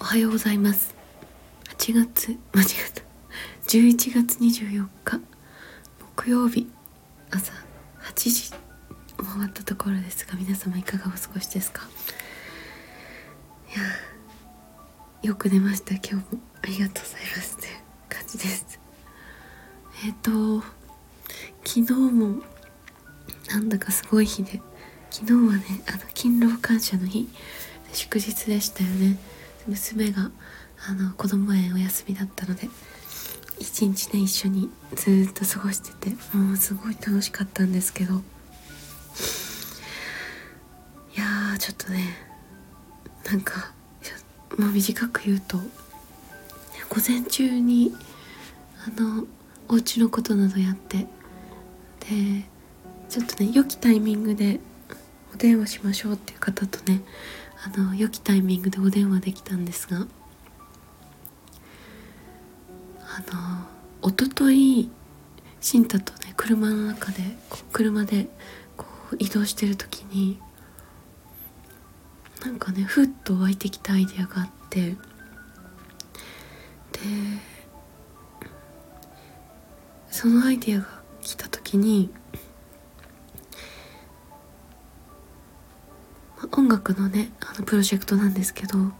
おはようございます。8月間違った。11月24日木曜日朝8時回ったところですが皆様いかがお過ごしですか？いやよく寝ました。今日もありがとうございますって感じです。えっ、ー、と昨日もなんだかすごい日で昨日はねあの勤労感謝の日祝日でしたよね。娘があの子供園お休みだったので一日ね一緒にずっと過ごしててもうすごい楽しかったんですけど。いやーちょっとねなんかまあ短く言うと午前中にあのお家のことなどやってでちょっとね良きタイミングでお電話しましょうっていう方とねあの良きタイミングでお電話できたんですがあの一昨日新太とね車の中で車でこう移動してる時になんかねふっと湧いてきたアイデアがあってでそのアイデアが来た時に音楽のねあのプロジェクトなんですけどあの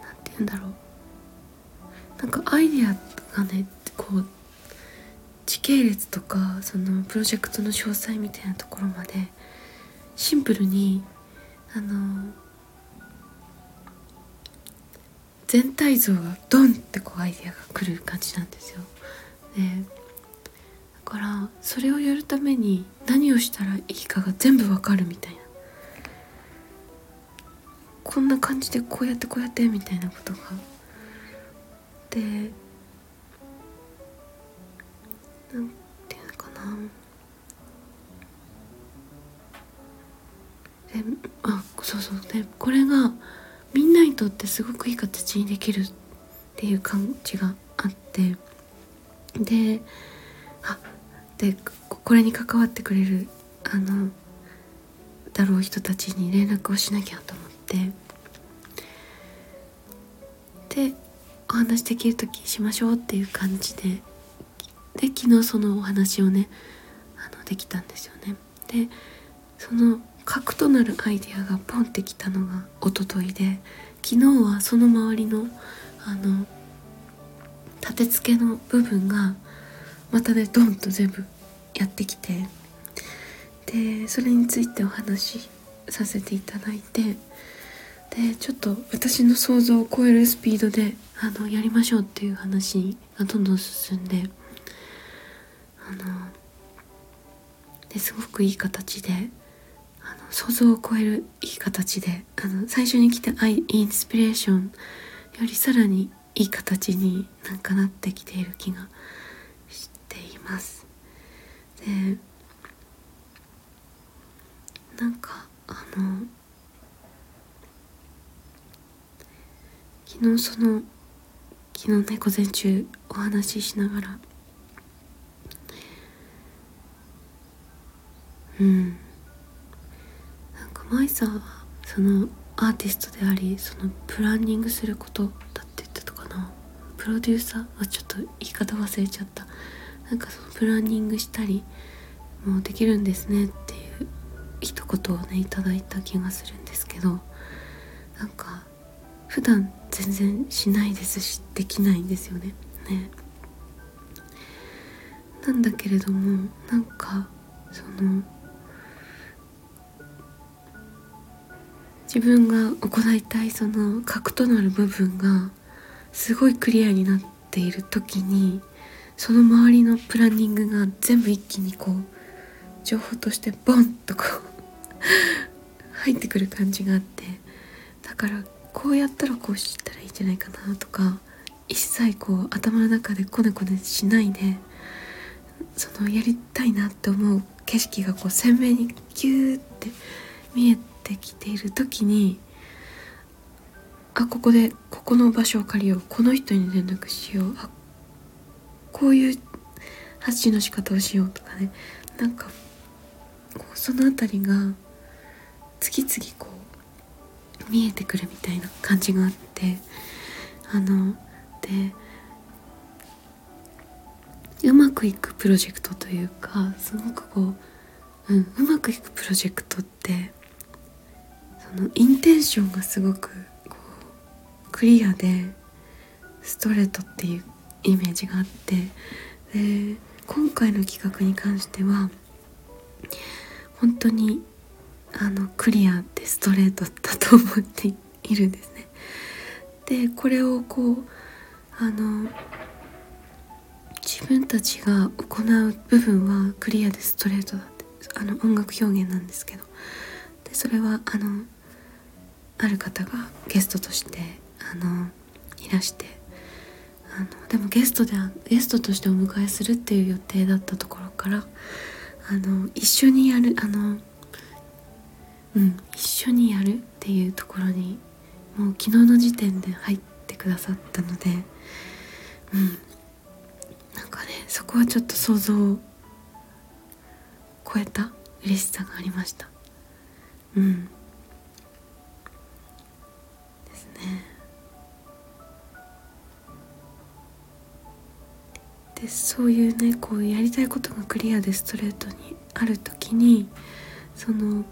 何て言うんだろうなんかアイデアがねこう時系列とかそのプロジェクトの詳細みたいなところまでシンプルにあの全体像がドンってこうアイデアが来る感じなんですよ。でからそれをやるために何をしたらいいかが全部わかるみたいな。こんな感じでこうやってこうやってみたいなことが。でなんていうのかな。であそうそう。でこれがみんなにとってすごくいい形にできるっていう感じがあって。であでこれに関わってくれるあのだろう人たちに連絡をしなきゃと思ってでお話できる時しましょうっていう感じでで昨日そのお話をねあのできたんですよね。でその核となるアイデアがポンってきたのが一昨日で昨日はその周りのあの立て付けの部分がまたねドンと全部やってきて。でそれについてお話しさせていただいて。でちょっと私の想像を超えるスピードであのやりましょうっていう話がどんどん進んで。あのですごくいい形であの想像を超えるいい形であの最初に来たインスピレーションよりさらにいい形になんかなってきている気がます。でなんかあの昨日その昨日ね午前中お話ししながらうん。なんか舞さんはそのアーティストでありそのプランニングすることだって言ってたかな。プロデューサー？はちょっと言い方忘れちゃった。なんかそのプランニングしたりもうできるんですねっていう一言をねいただいた気がするんですけどなんか普段全然しないですしできないんですよね。ね。なんだけれどもなんかその自分が行いたいその核となる部分がすごいクリアになっている時にその周りのプランニングが全部一気にこう情報としてボンとこう入ってくる感じがあってだからこうやったらこうしたらいいんじゃないかなとか一切こう頭の中でコネコネしないでそのやりたいなって思う景色がこう鮮明にギューって見えてきている時にあここでここの場所を借りようこの人に連絡しようあこういう発信の仕方をしようとかね。なんかこうその辺りが次々こう見えてくるみたいな感じがあって。あのでうまくいくプロジェクトというかすごくこう、うん、うまくいくプロジェクトってそのインテンションがすごくこうクリアでストレートっていうイメージがあってで今回の企画に関しては本当にあのクリアでストレートだと思っているんですね。でこれをこうあの自分たちが行う部分はクリアでストレートだってあの音楽表現なんですけどでそれはあのある方がゲストとしてあのいらしてあのでもゲストでゲストとしてお迎えするっていう予定だったところからあの一緒にやるあのうん一緒にやるっていうところにもう昨日の時点で入ってくださったのでうん。なんかねそこはちょっと想像を超えた嬉しさがありました。うん。ですね。でそういうねこうやりたいことがクリアでストレートにある時にその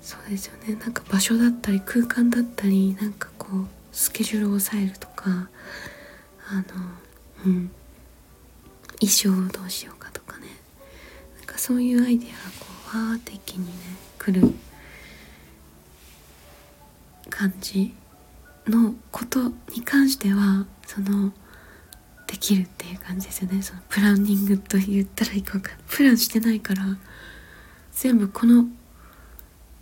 そうですよねなんか場所だったり空間だったりなんかこうスケジュールを抑えるとかあのうん衣装をどうしようかとかね。なんかそういうアイデアがこうわーって一気にね来る感じのことに関してはそのできるっていう感じですよね。そのプランニングと言ったらいいか分か。んないプランしてないから全部この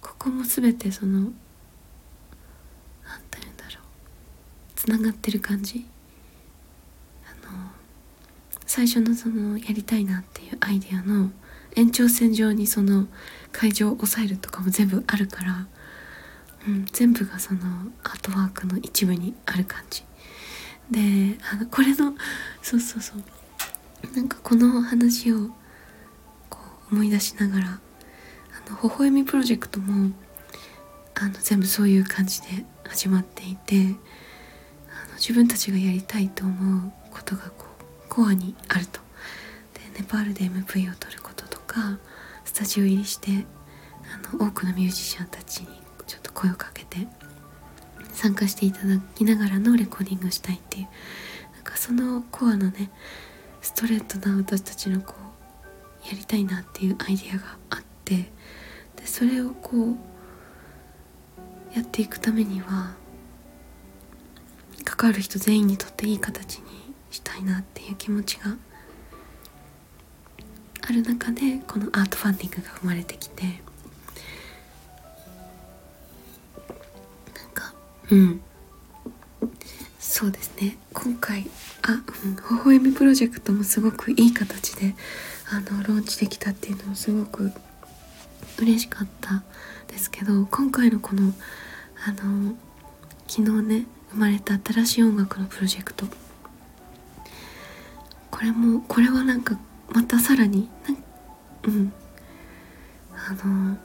ここも全てその何て言うんだろう。つながってる感じ。あの最初のそのやりたいなっていうアイデアの延長線上にその会場を抑えるとかも全部あるから、うん、全部がそのアートワークの一部にある感じ。であのこれのそうそうそう。なんかこの話をこう思い出しながらあの微笑みプロジェクトもあの全部そういう感じで始まっていてあの自分たちがやりたいと思うことがこうコアにあると。でネパールで MV を撮ることとかスタジオ入りしてあの多くのミュージシャンたちにちょっと声をかけて参加していただきながらのレコーディングしたいっていう。なんかそのコアのねストレートな私たちのこうやりたいなっていうアイデアがあって。でそれをこうやっていくためには関わる人全員にとっていい形にしたいなっていう気持ちがある中でこのアートファンディングが生まれてきて。うん。そうですね。今回あ、うん、微笑みプロジェクトもすごくいい形であのローンチできたっていうのもすごく嬉しかったですけど今回のこのあの昨日ね生まれた新しい音楽のプロジェクト。これもこれはなんかまたさらにうん。あの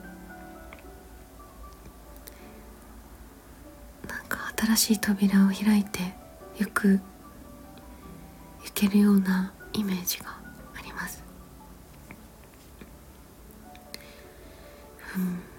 新しい扉を開いてゆく行けるようなイメージがあります。うん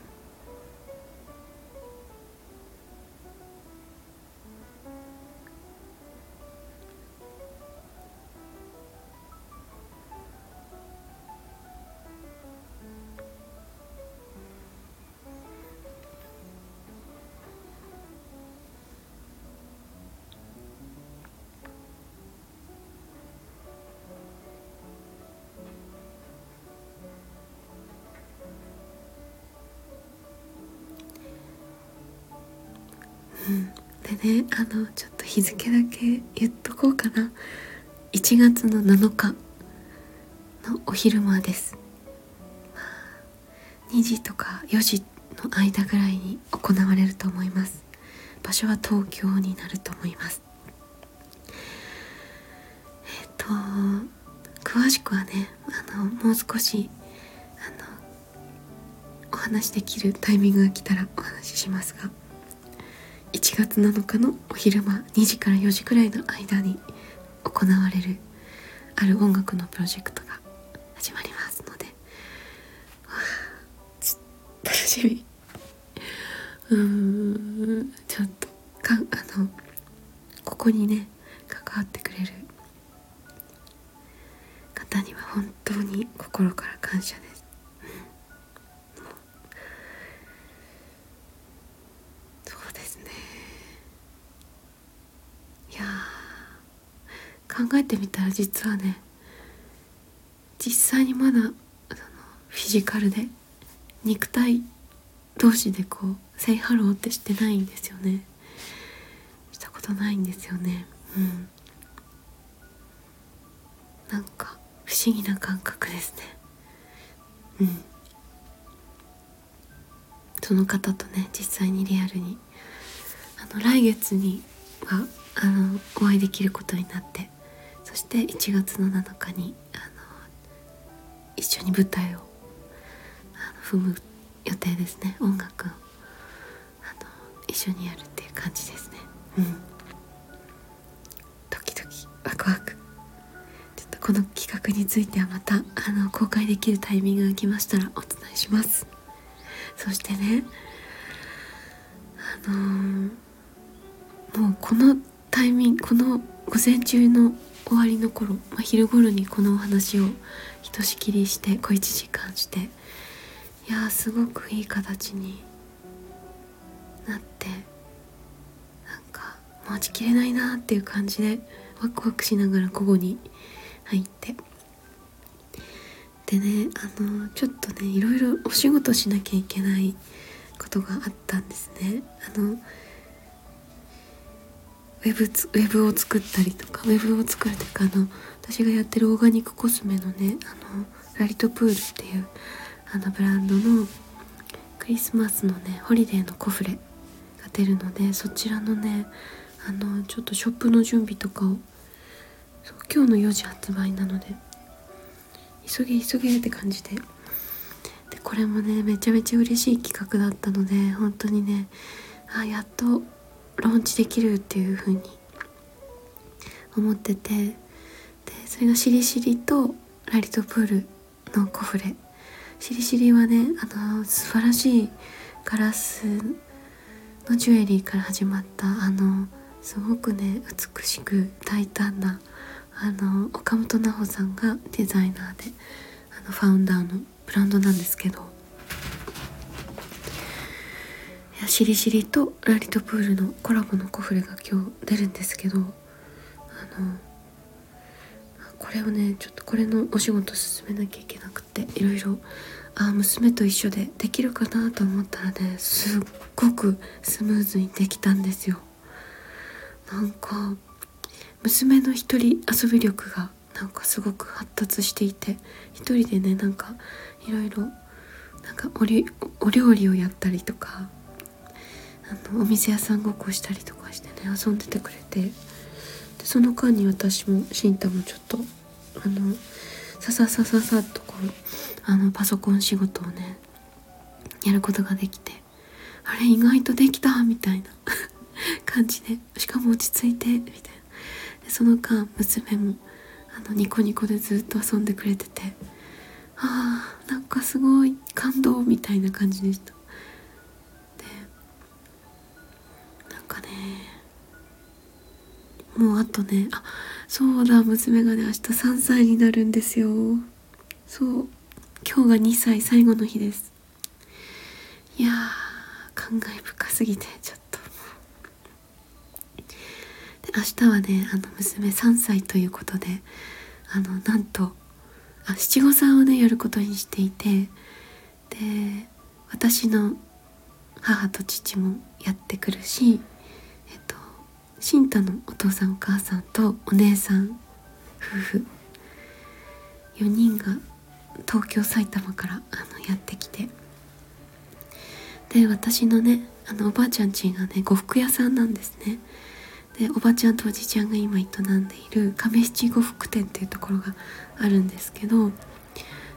でねあのちょっと日付だけ言っとこうかな。1月の7日のお昼間です。2時とか4時の間ぐらいに行われると思います。場所は東京になると思います。えっ、と詳しくはねあのもう少しあのお話できるタイミングが来たらお話ししますが。1月7日のお昼間2時から4時くらいの間に行われるある音楽のプロジェクトが始まりますので楽しみうーんちょっとかあのここにね関わってくれる方には本当に心から感謝です、いや考えてみたら実はね実際にまだそのフィジカルで肉体同士でこう「セイハロー」ってしてないんですよね。したことないんですよね。うん。なんか不思議な感覚ですね。うん。その方とね実際にリアルに。あの来月にはあのお会いできることになってそして1月の7日にあの一緒に舞台をあの踏む予定ですね。音楽をあの一緒にやるっていう感じですね。うん。ドキドキワクワク。ちょっとこの企画についてはまたあの公開できるタイミングが来ましたらお伝えします。そしてねあのー、もうこのタイミングこの午前中の終わりの頃、まあ、昼頃にこのお話をひとしきりして小1時間していやすごくいい形になってなんか待ちきれないなっていう感じでワクワクしながら午後に入って。でねあのちょっとねいろいろお仕事しなきゃいけないことがあったんですね。あのウェブウェブを作ったりとかウェブを作るというかあの私がやってるオーガニックコスメのねあのラリトプールっていうあのブランドのクリスマスのねホリデーのコフレが出るのでそちらのねあのちょっとショップの準備とかを今日の4時発売なので急げ急げって感じで。でこれもねめちゃめちゃ嬉しい企画だったので本当にねあやっとローンチできるっていう風に思っててでそれがしりしりとラリトプールのコフレ。しりしりはねあの素晴らしいガラスのジュエリーから始まったあのすごくね美しく大胆なあの岡本奈穂さんがデザイナーであのファウンダーのブランドなんですけどいやしりしりとラリトプールのコラボのコフレが今日出るんですけどあのこれをねちょっとこれのお仕事進めなきゃいけなくていろいろあ娘と一緒でできるかなと思ったらねすっごくスムーズにできたんですよ。なんか娘の一人遊び力がなんかすごく発達していて一人でねなんかいろいろなんかおりお料理をやったりとかあのお店屋さんごっこしたりとかしてね遊んでてくれて。でその間に私も慎太もちょっとあのさささささっとこうあのパソコン仕事をねやることができて。あれ意外とできたみたいな。感じで。しかも落ち着いてみたいな。でその間娘もあのニコニコでずっと遊んでくれてて。あーなんかすごい感動みたいな感じでした。ね。もうあとねあそうだ娘がね明日3歳になるんですよ。そう。今日が2歳最後の日です。いやー感慨深すぎてちょっと。で明日はねあの娘3歳ということであのなんとあ七五三をねやることにしていてで私の母と父もやってくるし新太のお父さんお母さんとお姉さん夫婦。4人が東京埼玉からあのやってきて。で私のねあのおばあちゃん家がね呉服屋さんなんですね。でおばちゃんとおじちゃんが今営んでいる亀七呉服店っていうところがあるんですけど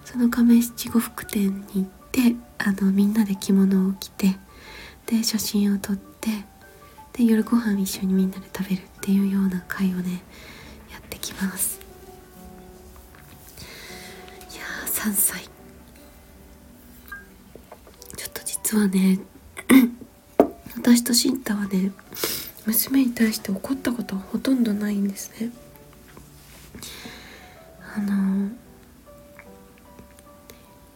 その亀七呉服店に行っであのみんなで着物を着てで写真を撮ってで夜ご飯一緒にみんなで食べるっていうような会をねやってきます。いやー3歳。ちょっと実はね 私と慎太はね娘に対して怒ったことはほとんどないんですね。あの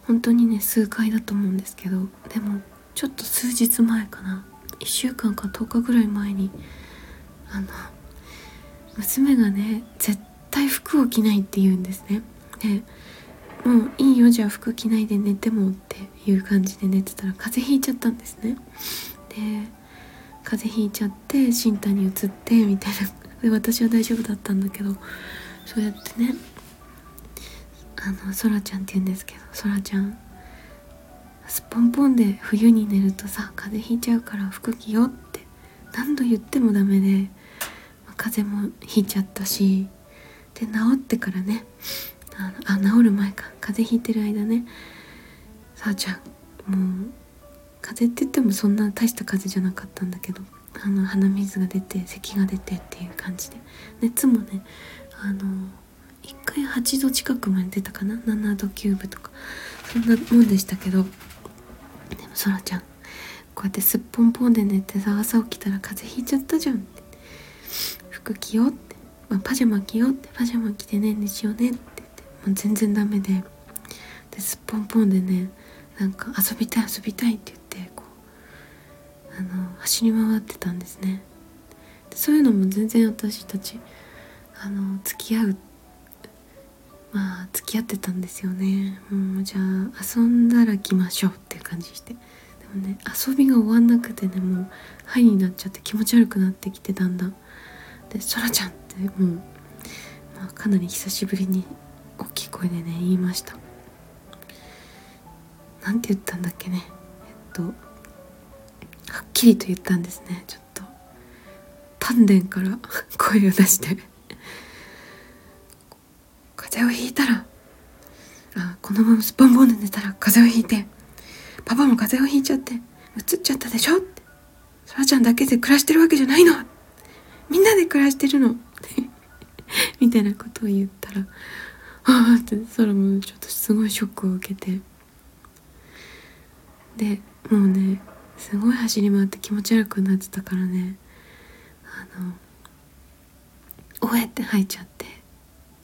本当にね数回だと思うんですけどでもちょっと数日前かな。1週間か10日ぐらい前にあの娘がね絶対服を着ないって言うんですね。でもういいよじゃあ服着ないで寝てもっていう感じで寝てたら風邪ひいちゃったんですね。で風邪ひいちゃって新太に移ってみたいな。で私は大丈夫だったんだけどそうやってねあのそらちゃんって言うんですけどそらちゃんすっぽんぽんで冬に寝るとさ風邪ひいちゃうから服着よって何度言ってもダメで風邪もひいちゃったしで治ってからねあのあ治る前か風邪ひいてる間ね。さあちゃんもう風邪って言ってもそんな大した風邪じゃなかったんだけどあの鼻水が出て咳が出てっていう感じで。熱もねあの1回8度近くまで出たかな？7度9分とか。そんなもんでしたけどでもそらちゃん。こうやってすっぽんぽんで寝てさ朝起きたら風邪ひいちゃったじゃんって。服着ようって、まあ、パジャマ着ようって。パジャマ着てねにしようねって言って、もう全然ダメで。ですっぽんぽんでねなんか遊びたい遊びたいって言ってこうあの走り回ってたんですね。そういうのも全然私たちあの付き合うまあ付き合ってたんですよね。もうじゃあ遊んだら来ましょうっていう感じして。でもね遊びが終わんなくてねもう「はい」になっちゃって気持ち悪くなってきてだんだん。で「そらちゃん」ってもう、まあ、かなり久しぶりに大きい声でね言いました。なんて言ったんだっけね。えっとはっきりと言ったんですね。ちょっと丹田から 声を出して。風邪をひいたらあこのままスポンポンで寝たら風邪をひいてパパも風邪をひいちゃってうつっちゃったでしょって。そらちゃんだけで暮らしてるわけじゃないの。みんなで暮らしてるの。みたいなことを言ったらああってそらもちょっとすごいショックを受けて。でもうねすごい走り回って気持ち悪くなってたからね。あの「おえ!」って吐いちゃって。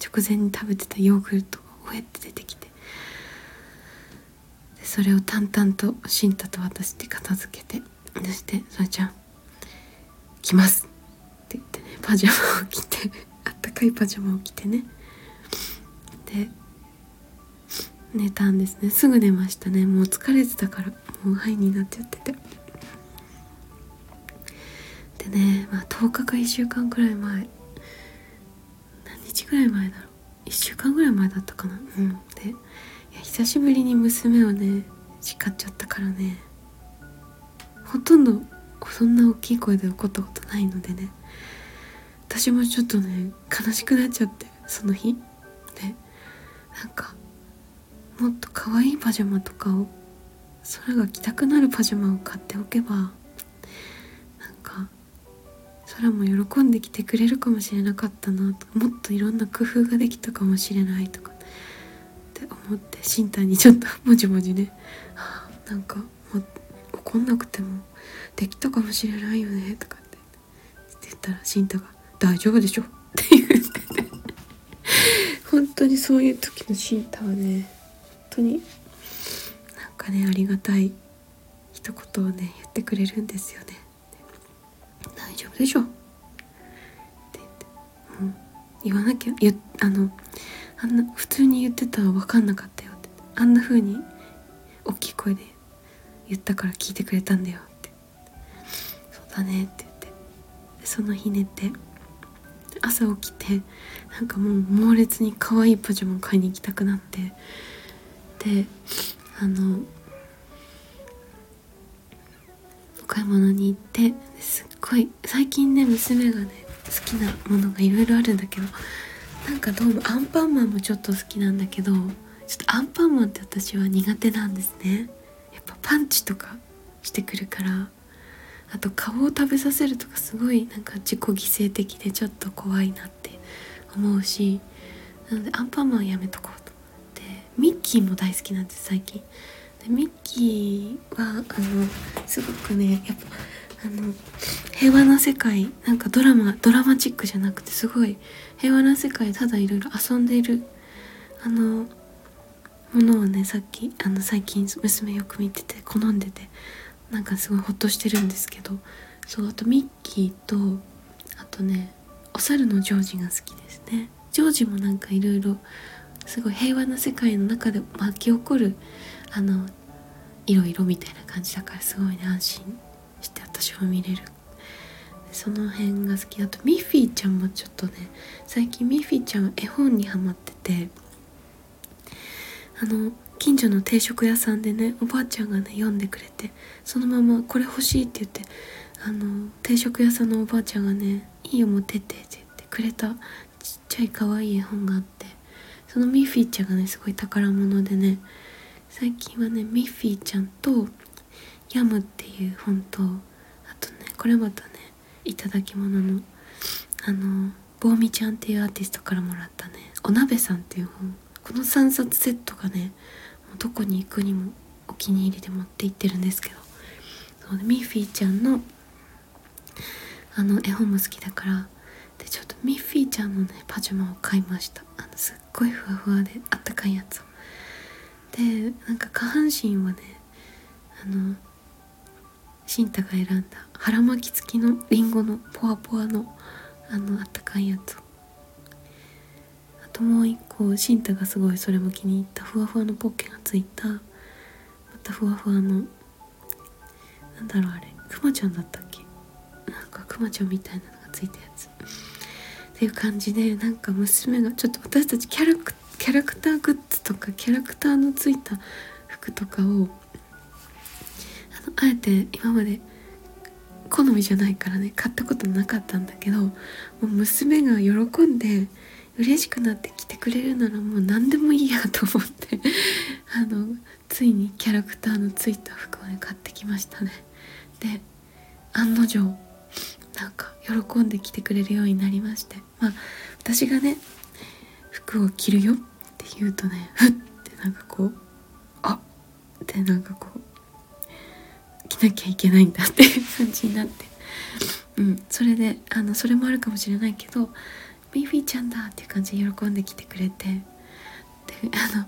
直前に食べてたヨーグルトが「おえ!」って出てきてでそれを淡々とシンタと私で片付けてそして「そらちゃん来ます」って言ってねパジャマを着て あったかいパジャマを着てね。で寝たんですね。すぐ寝ましたね。もう疲れてたからもうハイになっちゃってて。でねまあ10日か1週間くらい前日ぐらい前だろ。う1週間ぐらい前だったかな。うん。でいや久しぶりに娘をね叱っちゃったからね。ほとんどそんな大きい声で怒ったことないのでね。私もちょっとね悲しくなっちゃってその日。でなんかもっと可愛いパジャマとかを空が着たくなるパジャマを買っておけば空も喜んできてくれるかもしれなかったなと。もっといろんな工夫ができたかもしれないとか。って思って新太にちょっともじもじね、なんか怒んなくてもできたかもしれないよねとかって。言ったら新太が「大丈夫でしょ」って言ってて。本当にそういう時の新太はね本当になんかねありがたい一言をね言ってくれるんですよね。丈夫？でしょって言って。言わなきゃ？言あのあんな普通に言ってたら分かんなかったよって。あんな風に大きい声で言ったから聞いてくれたんだよって。そうだねって言って。その日寝て朝起きてなんかもう猛烈に可愛いパジャマを買いに行きたくなって。であの買い物に行ってすっごい最近ね娘がね好きなものがいろいろあるんだけどなんかどうもアンパンマンもちょっと好きなんだけどちょっとアンパンマンって私は苦手なんですね。やっぱパンチとかしてくるから。あと顔を食べさせるとかすごいなんか自己犠牲的でちょっと怖いなって思うしなのでアンパンマンやめとこうと思って。ミッキーも大好きなんです最近。でミッキーはあのすごくねやっぱあの平和な世界なんかドラマドラマチックじゃなくてすごい平和な世界ただいろいろ遊んでいるあのものをねさっきあの最近娘よく見てて好んでてなんかすごいほっとしてるんですけどそうあとミッキーとあとねお猿のジョージが好きですね。ジョージもなんかいろいろすごい平和な世界の中で巻き起こるあのいろいろみたいな感じだからすごいね安心して私は見れる。その辺が好き。あとミッフィーちゃんもちょっとね最近ミッフィーちゃんは絵本にハマっててあの近所の定食屋さんでねおばあちゃんがね読んでくれてそのまま「これ欲しい」って言ってあの定食屋さんのおばあちゃんがね「いいよ持ってって」って言ってくれたちっちゃい可愛い絵本があってそのミッフィーちゃんがねすごい宝物でね最近はねミッフィーちゃんとヤムっていう本とあとねこれまたねいただき物のあのボーミちゃんっていうアーティストからもらったねお鍋さんっていう本。この3冊セットがねどこに行くにもお気に入りで持って行ってるんですけど。そう、ね、ミッフィーちゃんのあの絵本も好きだからでちょっとミッフィーちゃんのねパジャマを買いました。あのすっごいふわふわであったかいやつを。でなんか下半身はねあのシンタが選んだ腹巻き付きのりんごのポワポワのあのあったかいやつ。あともう一個シンタがすごいそれも気に入ったふわふわのポッケがついたまたふわふわのなんだろうあれくまちゃんだったっけ？なんかくまちゃんみたいなのがついたやつ。っていう感じでなんか娘がちょっと私たちキャラクターキャラクターグッズとかキャラクターのついた服とかをあのあえて今まで好みじゃないからね買ったことなかったんだけどもう娘が喜んで嬉しくなって来てくれるならもう何でもいいやと思って あのついにキャラクターのついた服をね買ってきましたね。で案の定なんか喜んで来てくれるようになりまして。まあ私がね服を着るよ？って言うとねふってなんかこうあっ！てなんかこう着なきゃいけないんだってい う感じになって。うんそれであのそれもあるかもしれないけど「ビーフィーちゃんだ」っていう感じで喜んできてくれて。であの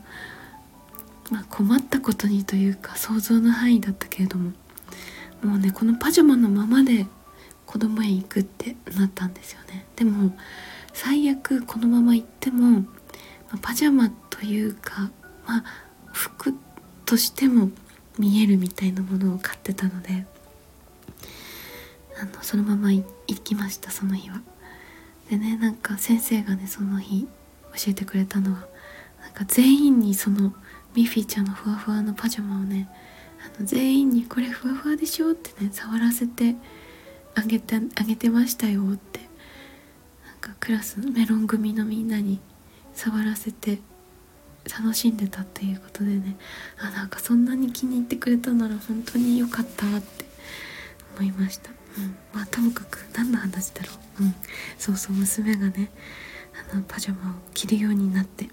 まあ困ったことにというか想像の範囲だったけれどももうねこのパジャマのままで子供園行くってなったんですよね。でも最悪このまま行っても、ま、パジャマというかまあ服としても見えるみたいなものを買ってたのであのそのまま行きましたその日は。でねなんか先生がねその日教えてくれたのはなんか全員にそのミッフィーちゃんのふわふわのパジャマをねあの全員にこれふわふわでしょってね触らせてあげてあげてましたよってかクラスメロン組のみんなに触らせて楽しんでたっていうことでね。あなんかそんなに気に入ってくれたなら本当に良かったって思いました、うん、まあともかく何の話だろう、うん、そうそう娘がねあのパジャマを着るようになって。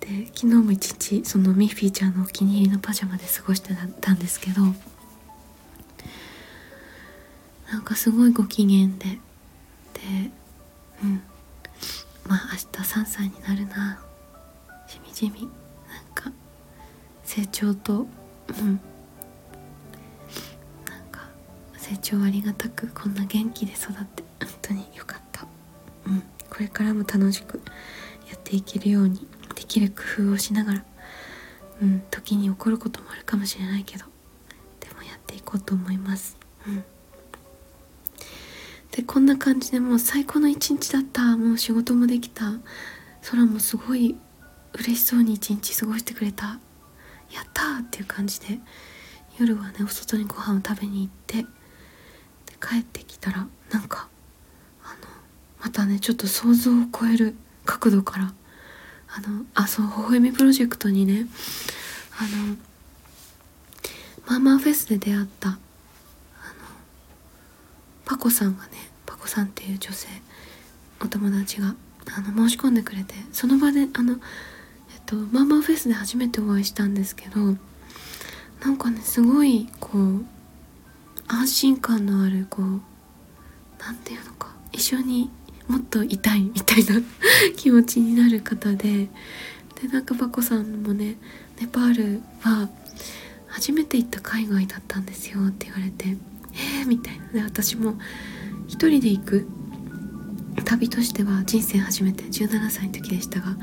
で昨日も一日そのミッフィーちゃんのお気に入りのパジャマで過ごしてたんですけどなんかすごいご機嫌でうん。まあ明日3歳になるな。しみじみ。なんか成長とうん。なんか成長ありがたくこんな元気で育って本当によかった。うん。これからも楽しくやっていけるようにできる工夫をしながらうん。時に起こることもあるかもしれないけどでもやっていこうと思います。うん。でこんな感じでもう最高の一日だった。もう仕事もできた。空もすごい嬉しそうに一日過ごしてくれた。やったーっていう感じで夜はねお外にご飯を食べに行ってで帰ってきたらなんかあのまたねちょっと想像を超える角度からあのあそう微笑みプロジェクトにねあのママフェスで出会ったパコさんがねパコさんっていう女性お友達があの申し込んでくれてその場であのえっとママフェスで初めてお会いしたんですけどなんかねすごいこう安心感のあるこう何て言うのか一緒にもっといたいみたいな 気持ちになる方ででなんかバコさんもねネパールは初めて行った海外だったんですよって言われてえー、みたいな。で私も一人で行く。旅としては人生初めて。17歳の時でしたが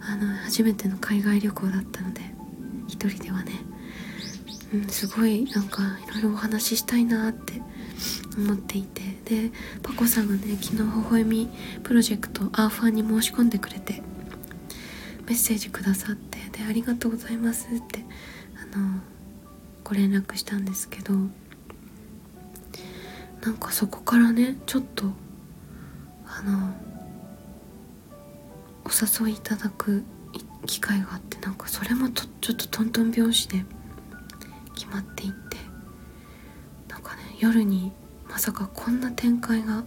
あの初めての海外旅行だったので一人ではね、うん、すごいなんかいろいろお話ししたいなって思っていて。でパコさんがね昨日微笑みプロジェクトアーファーに申し込んでくれてメッセージくださってでありがとうございますってあのご連絡したんですけどなんかそこからねちょっとあのお誘いいただく機会があってなんかそれもとちょっとトントン拍子で決まっていってなんかね夜にまさかこんな展開が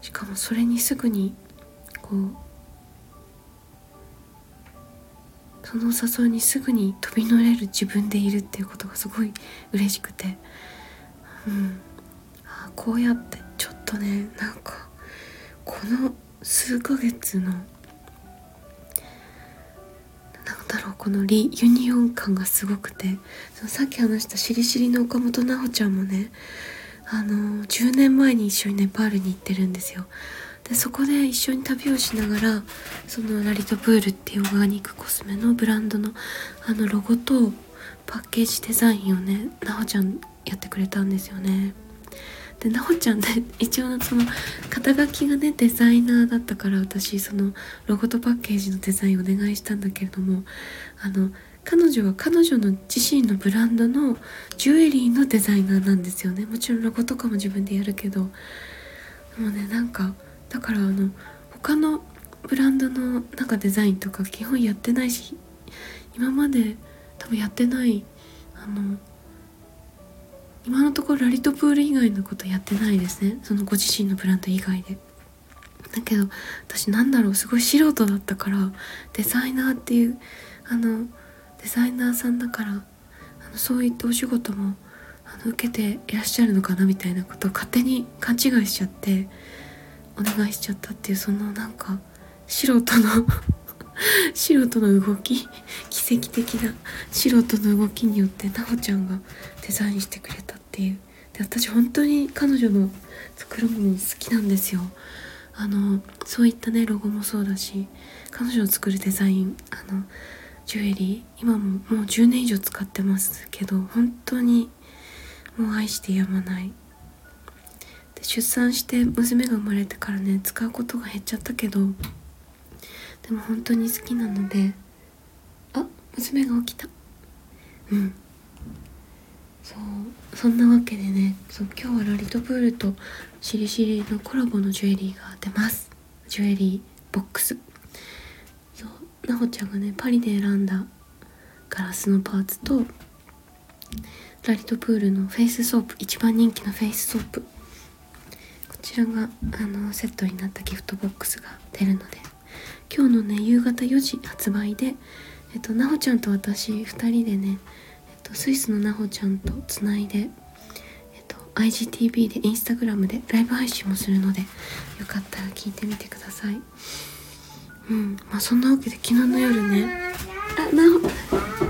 しかもそれにすぐにこうそのお誘いにすぐに飛び乗れる自分でいるっていうことがすごい嬉しくてうん。あこうやってちょっとねなんかこの数ヶ月のなんだろうこのリユニオン感がすごくてそのさっき話したしりしりの岡本奈穂ちゃんもねあの10年前に一緒にネパールに行ってるんですよ。でそこで一緒に旅をしながらそのラリトプールっていうオーガニックコスメのブランドのあのロゴとパッケージデザインをねなほちゃんやってくれたんですよね。でなほちゃんね 一応その肩書きがねデザイナーだったから私そのロゴとパッケージのデザインお願いしたんだけれどもあの彼女は彼女の自身のブランドのジュエリーのデザイナーなんですよね。もちろんロゴとかも自分でやるけど。でもねなんかだからあの他のブランドのなんかデザインとか基本やってないし今まで多分やってないあの今のところラリトプール以外のことやってないですね。そのご自身のブランド以外で。だけど私なんだろうすごい素人だったからデザイナーっていうあのデザイナーさんだからあのそういったお仕事もあの受けていらっしゃるのかなみたいなことを勝手に勘違いしちゃってお願いしちゃったっていうそのなんか素人の 素人の動き奇跡的な素人の動きによってなほちゃんがデザインしてくれた。っていう。で私本当に彼女の作るもの好きなんですよ。あのそういったねロゴもそうだし彼女の作るデザインあのジュエリー今ももう10年以上使ってますけど本当にもう愛してやまない。で出産して娘が生まれてからね使うことが減っちゃったけどでも本当に好きなのであ娘が起きた。うん。そう。そんなわけでねそう今日はラリトプールとSIRI SIRI のコラボのジュエリーが出ます。ジュエリーボックス。そう。なほちゃんがねパリで選んだガラスのパーツと Lalitpur のフェイスソープ一番人気のフェイスソープ。こちらがあのセットになったギフトボックスが出るので今日のね夕方4時発売でえっとなほちゃんと私2人でね、と、スイスのなほちゃんとつないで、えっと、IGTV でインスタグラムでライブ配信もするのでよかったら聞いてみてください。うんまあそんなわけで昨日の夜ね。あなほ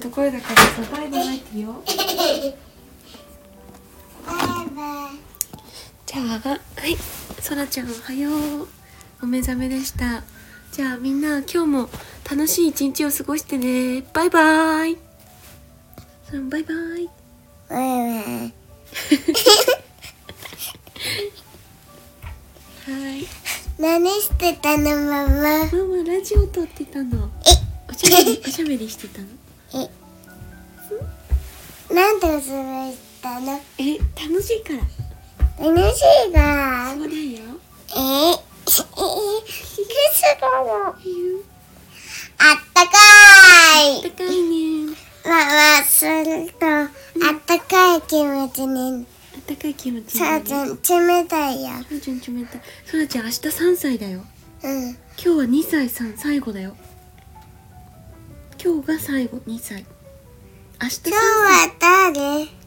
ところだからさバイバイって言おう。じゃあはい。そらちゃんおはよう。お目覚めでした。じゃあみんな今日も楽しい一日を過ごしてね。バイバイ。バイバイ。バイバイ。はい。何してたのママ？ママラジオ撮ってたの。おしゃべりおしゃべりしてたのなんでおすめしたの？え楽しいから。楽しいがそうだよ。ええキスがのゆうあったかい高いねママするとあったかい気持ちにあったかい気持ちさあちゃん冷たいよそうちゃん冷たいちゃん明日3歳だようん今日は2歳3最後だよ今日が最後2歳明日3歳今日は誰？